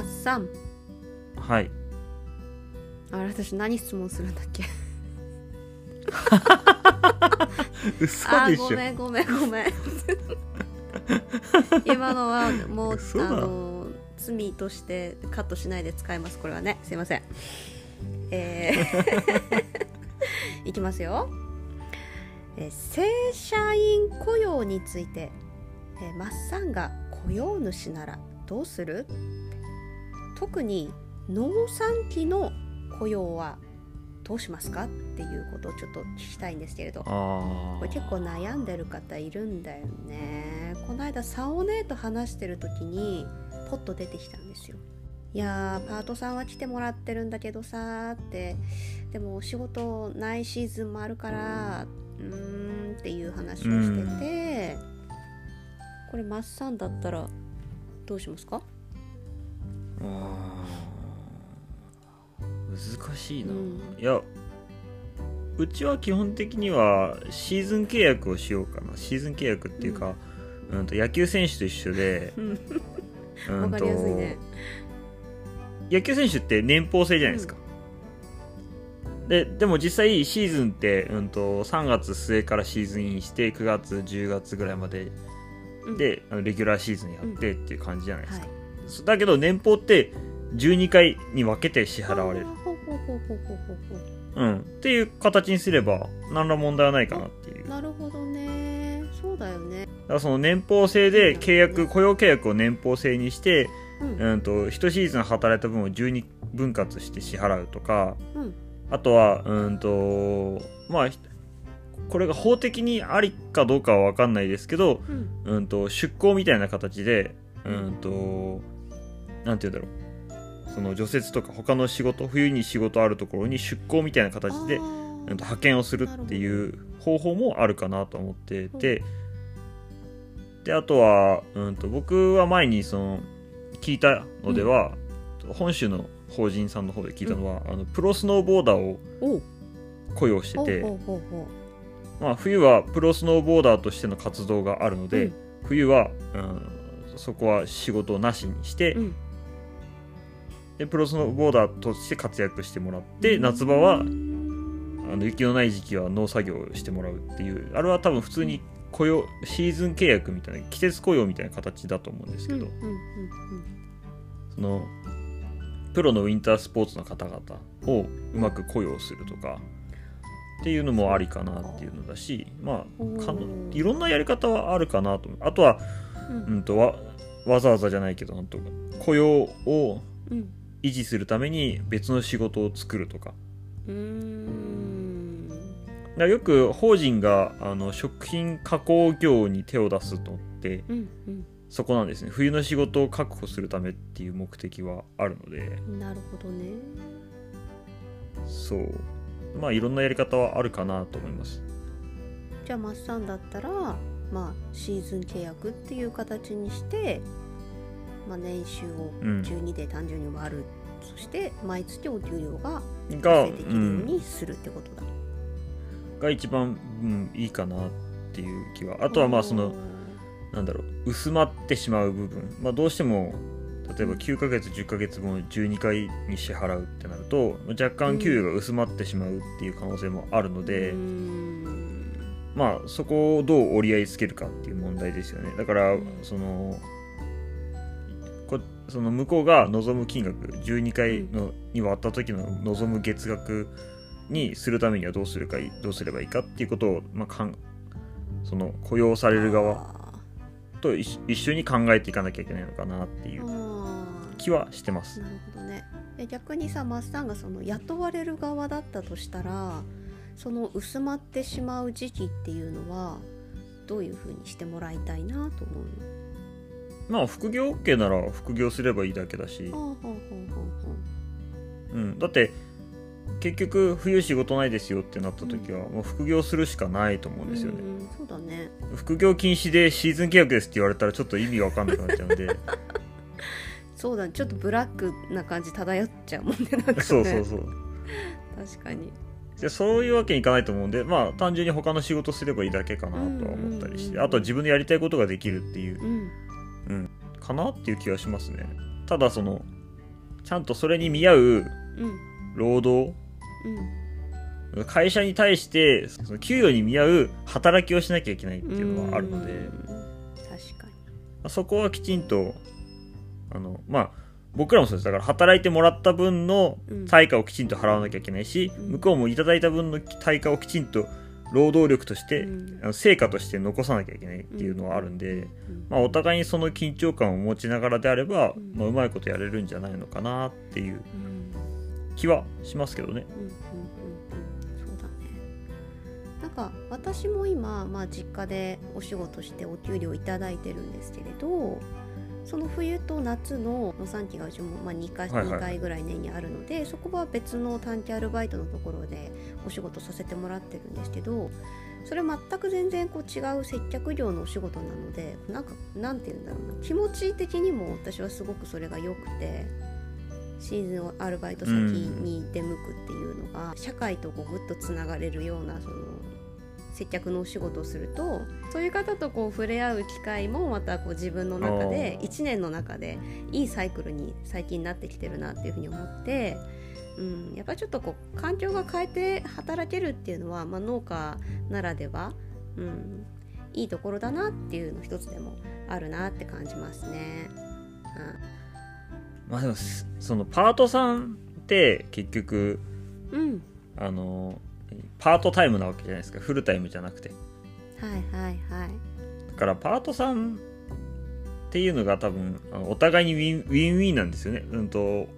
マッサンはい。あれ私何質問するんだっけ？嘘あーでしょ。ごめんごめんごめん。今のはもう嘘だ。あの罪としてカットしないで使います。これはね。すいません。えー。いきますよ、えー正社員雇用について、えーマッサンが雇用主ならどうする？特に農産期の雇用はどうしますかっていうことをちょっと聞きたいんですけれど。あこれ結構悩んでる方いるんだよね。この間サオ姉と話してる時にポッと出てきたんですよ。いやーパートさんは来てもらってるんだけどさーって。でもお仕事ないシーズンもあるからうーんっていう話をしてて。これマッサンだったらどうしますか？難しいな、うん。いやうちは基本的にはシーズン契約をしようかな。シーズン契約っていうか、うん。と野球選手と一緒で、う んうんとわかりやすいね。野球選手って年俸制じゃないですか、ででも実際シーズンって、うん、と3月末からシーズンインして9月10月ぐらいまでうん。で、あのレギュラーシーズンやってっていう感じじゃないですか、はいだけど年俸って12回に分けて支払われる。うん、っていう形にすれば何ら問題はないかなっていう。だかなるほどね。そうだよね。らその年俸制で契約雇用契約を年俸制にして、うん。うん、と1シーズン働いた分を12分割して支払うとかうん。あとはうんとまあひこれが法的にありかどうかは分かんないですけど、うん。うん、と出向みたいな形でうんとなんて言うんだろう。その除雪とか他の仕事冬に仕事あるところに出向みたいな形で派遣をするっていう方法もあるかなと思っててであとは、うん、と僕は前にその聞いたのでは、本州の法人さんの方で聞いたのは、あのプロスノーボーダーを雇用してて、まあ、冬はプロスノーボーダーとしての活動があるので、うん。冬は、うん、そこは仕事をなしにして、うんでプロスノーボーダーとして活躍してもらって、夏場はあの雪のない時期は農作業をしてもらうっていうあれは多分普通に雇用シーズン契約みたいな季節雇用みたいな形だと思うんですけど、うんうんうんそのプロのウィンタースポーツの方々をうまく雇用するとかっていうのもありかなっていうのだしまあかおー。いろんなやり方はあるかなとあとは、うん。うん、とわわざわざじゃないけど雇用をうん維持するために別の仕事を作るとか。うーん。だからよく法人があの食品加工業に手を出すのってうんそこなんですね。冬の仕事を確保するためっていう目的はあるので。うんなるほどね。そう。まあいろんなやり方はあるかなと思います。じゃあマッサンだったらまあシーズン契約っていう形にして、まあ、年収をうん。12で単純に割る、そして毎月お給料がが,、発生できるよううん、にするってことだ、が一番、うん、いいかなっていう気は。あとはまあそのなんだろう薄まってしまう部分、まあ、どうしても例えば9ヶ月10ヶ月分を12回に支払うってなると若干給与が薄まってしまうっていう可能性もあるので、うーん。まあそこをどう折り合いつけるかっていう問題ですよね。だからうん。そのこその向こうが望む金額12回のに割った時の望む月額にするためにはどうするかいどうすればいいかっていうことを、まあ、かんその雇用される側あと一一緒に考えていかなきゃいけないのかなっていう気はしてます。ーなるほどね。え逆にさマッサンがその雇われる側だったとしたらその薄まってしまう時期っていうのはどういうふうにしてもらいたいなと思うまあ副業 OK なら副業すればいいだけだし。うん、だって結局冬仕事ないですよってなった時はもう副業するしかないと思うんですよね、うんそうだね。副業禁止でシーズン契約ですって言われたらちょっと意味わかんなくなっちゃうんで。そうだね。ちょっとブラックな感じ漂っちゃうもんねなんかね。そうそうそう。確かに。でそういうわけにいかないと思うんでまあ単純に他の仕事すればいいだけかなとは思ったりして、あとは自分でやりたいことができるっていううん。かなっていう気がしますね。ただそのちゃんとそれに見合ううん。労働うん。会社に対してその給与に見合う働きをしなきゃいけないっていうのはあるので、うん。確かに。まあそこはきちんとあのまあ僕らもそうです。だから働いてもらった分のうん。対価をきちんと払わなきゃいけないし、うん。向こうもいただいた分の対価をきちんと労働力として、うん。成果として残さなきゃいけないっていうのはあるんで、うん。まあ、お互いにその緊張感を持ちながらであれば、うん。まあ、うまいことやれるんじゃないのかなっていううん。気はしますけどね。うんうんうんうん。そうだね。なんか私も今、まあ、実家でお仕事してお給料いただいてるんですけれどその冬と夏の農産期がうちも、まあ、2, 回はいはい。2回ぐらい年にあるのでそこは別の短期アルバイトのところでお仕事させてもらってるんですけどそれ全く全然こう違う接客業のお仕事なのでなんかなんて言うんだろうな。気持ち的にも私はすごくそれが良くてシーズンアルバイト先に出向くっていうのが、社会とこうぐっとつながれるようなその接客のお仕事をするとそういう方とこう触れ合う機会もまたこう自分の中であー。1年の中でいいサイクルに最近なってきてるなっていうふうに思って、うん、やっぱりちょっとこう環境が変えて働けるっていうのは、まあ、農家ならでは、うん、いいところだなっていうの一つでもあるなって感じますね。まあでもすそのパートさんって結局うん、うん。あのパートタイムなわけじゃないですか。フルタイムじゃなくて。はいはいはい。だからパートさんっていうのが多分お互いにウィンウィンウィンなんですよね。うんと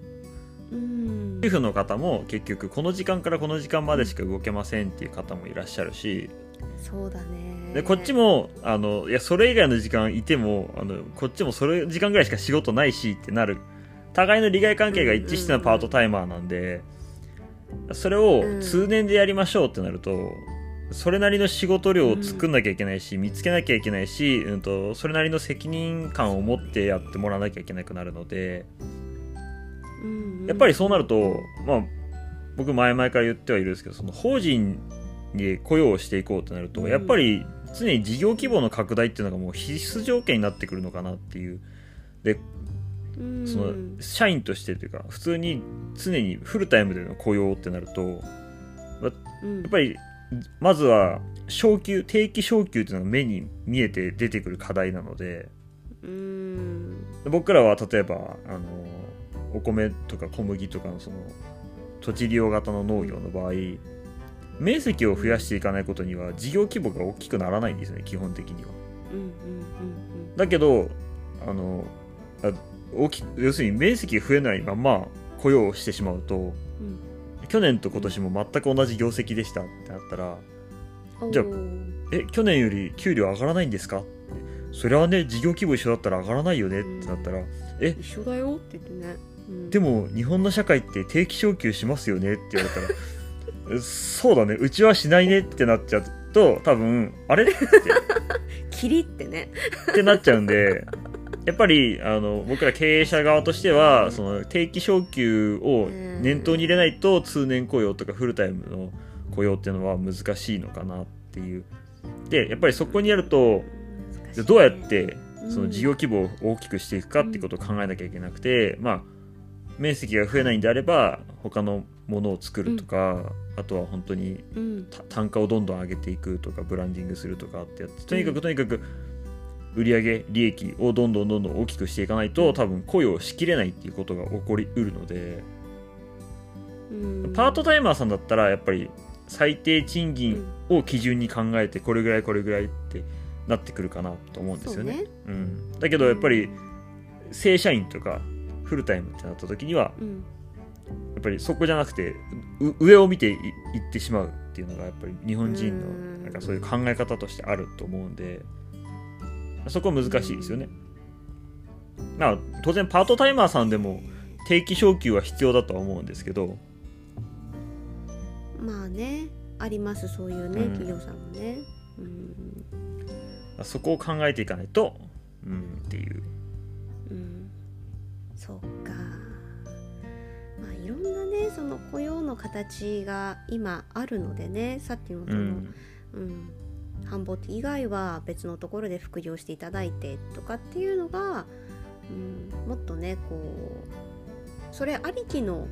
うん。主婦の方も結局この時間からこの時間までしか動けませんっていう方もいらっしゃるし。そうだね。でこっちもあのいやそれ以外の時間いてもあのこっちもそれ時間ぐらいしか仕事ないしってなる。互いの利害関係が一致してのパートタイマーなんでそれを通年でやりましょうってなるとそれなりの仕事量を作んなきゃいけないし見つけなきゃいけないし、うん、とそれなりの責任感を持ってやってもらわなきゃいけなくなるのでうんやっぱりそうなると、まあ、僕前々から言ってはいるんですけどその法人に雇用をしていこうとなると、うん。やっぱり常に事業規模の拡大っていうのがもう必須条件になってくるのかなっていう。でうんその社員としてというか普通に常にフルタイムでの雇用ってなるとうん。やっぱりまずは昇給定期昇給っていうのが目に見えて出てくる課題なのでうん。僕らは例えばあのお米とか小麦とかのその土地利用型の農業の場合面積を増やしていかないことには事業規模が大きくならないんですよね基本的には。だけどあのあ大き要するに面積が増えないまま雇用をしてしまうとうん。去年と今年も全く同じ業績でしたってなったらうんじゃあえ去年より給料上がらないんですか？それはね事業規模一緒だったら上がらないよねってなったらえ一緒だよって言ってね、うん。でも日本の社会って定期昇給しますよねって言われたらえ そうだねうちはしないねってなっちゃうと多分あれ？って。キリってね。ってなっちゃうんでやっぱりあの僕ら経営者側としてはその定期昇給を念頭に入れないと通年雇用とかフルタイムの雇用っていうのは難しいのかなっていう。でやっぱりそこにやるとどうやってその事業規模を大きくしていくかっていうことを考えなきゃいけなくて、まあ面積が増えないんであれば他のものを作るとか、あとは本当に単価をどんどん上げていくとかブランディングするとかってやってとにかくとにかく売上利益をどんどんどんどん大きくしていかないと多分雇用しきれないっていうことが起こりうるのでうん。パートタイマーさんだったらやっぱり最低賃金を基準に考えてこれぐらいこれぐらいってなってくるかなと思うんですよね。そうね。うん、だけどやっぱり正社員とかフルタイムってなった時にはうん。やっぱりそこじゃなくてう上を見ていいってしまうっていうのがやっぱり日本人のうん。なんかそういう考え方としてあると思うんでそこは難しいですよね。まあ当然パートタイマーさんでも定期昇給は必要だとは思うんですけど。まあねありますそういうね、うん。企業さんもね。うん。そこを考えていかないとうんっていう。うん。そうか。まあいろんなねその雇用の形が今あるのでねさっきのその、うん。うん、繁忙期以外は別のところで副業していただいてとかっていうのが、うん、もっとねこうそれありきの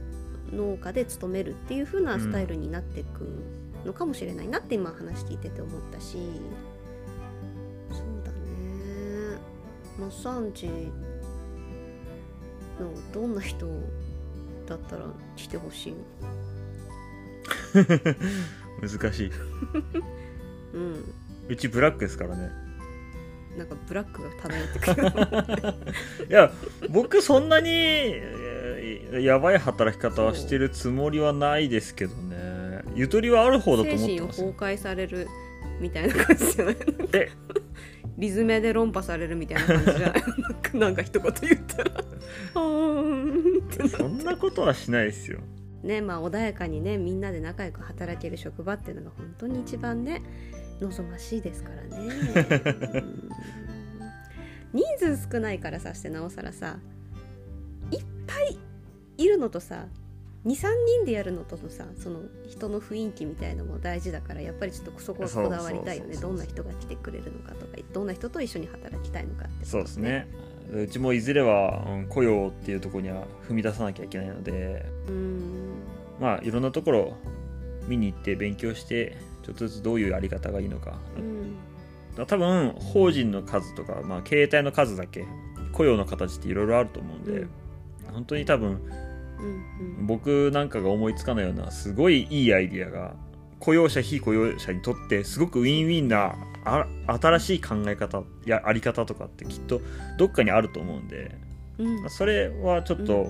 農家で勤めるっていう風なスタイルになっていくのかもしれないなって今話聞いてて思ったし。そうだね。マッサンジのどんな人だったら来てほしい？の 難しい。うんうちブラックですからね。なんかブラックが漂ってくる。いや僕そんなにえーやばい働き方はしてるつもりはないですけどね。ゆとりはある方だと思ってますよ。崩壊されるみたいな感じじゃない？え？リズメで論破されるみたいな感じじゃない？なんか一言言ったら。そんなことはしないですよ。ねまあ穏やかにねみんなで仲良く働ける職場っていうのが本当に一番ね望ましいですからね。うん。人数少ないからさしてなおさらさいっぱいいるのとさ23人でやるのとのさその人の雰囲気みたいのも大事だからやっぱりちょっとそこはこだわりたいよね。どんな人が来てくれるのかとかどんな人と一緒に働きたいのかってそうですね。うちもいずれは、うん雇用っていうところには踏み出さなきゃいけないのでうん。まあいろんなところ見に行って勉強してちょっとずつどういうやり方がいいのか。うん。多分法人の数とか、まあ、経営体の数だけ雇用の形っていろいろあると思うんで、うん。本当に多分うん。僕なんかが思いつかないようなすごいいいアイディアが雇用者非雇用者にとってすごくウィンウィンなあ新しい考え方やあり方とかってきっとどっかにあると思うんで、うん。それはちょっと、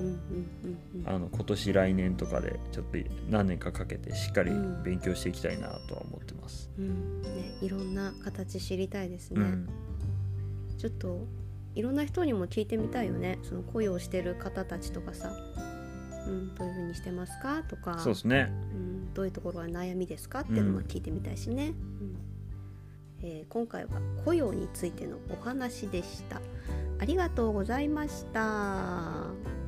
あの今年来年とかでちょっと何年かかけてしっかりうん。勉強していきたいなとは思ってます。うん。ね、いろんな形知りたいですね、うん、ちょっといろんな人にも聞いてみたいよね。その雇用してる方たちとかさ、うん、どういうふうにしてますか？とか。そうですね。うん、どういうところが悩みですか？っていうのも聞いてみたいしね、うん。えー今回は雇用についてのお話でしたありがとうございました。